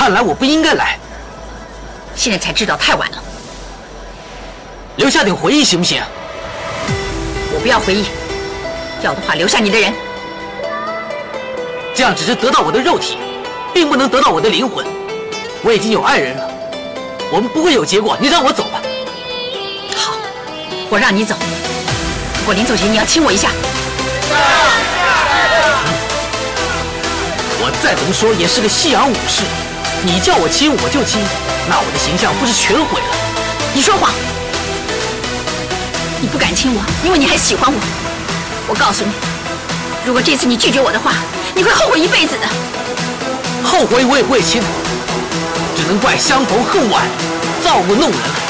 看来我不应该来。现在才知道太晚了。留下点回忆行不行？我不要回忆，要的话留下你的人。这样只是得到我的肉体，并不能得到我的灵魂。我已经有爱人了，我们不会有结果。你让我走吧。好，我让你走。不过临走前你要亲我一下。我再怎么说也是个西洋武士，你叫我亲我就亲，那我的形象不是全毁了？你说谎！你不敢亲我，因为你还喜欢我。我告诉你，如果这次你拒绝我的话，你会后悔一辈子的。后悔我也不会亲，只能怪相逢恨晚，造物弄人。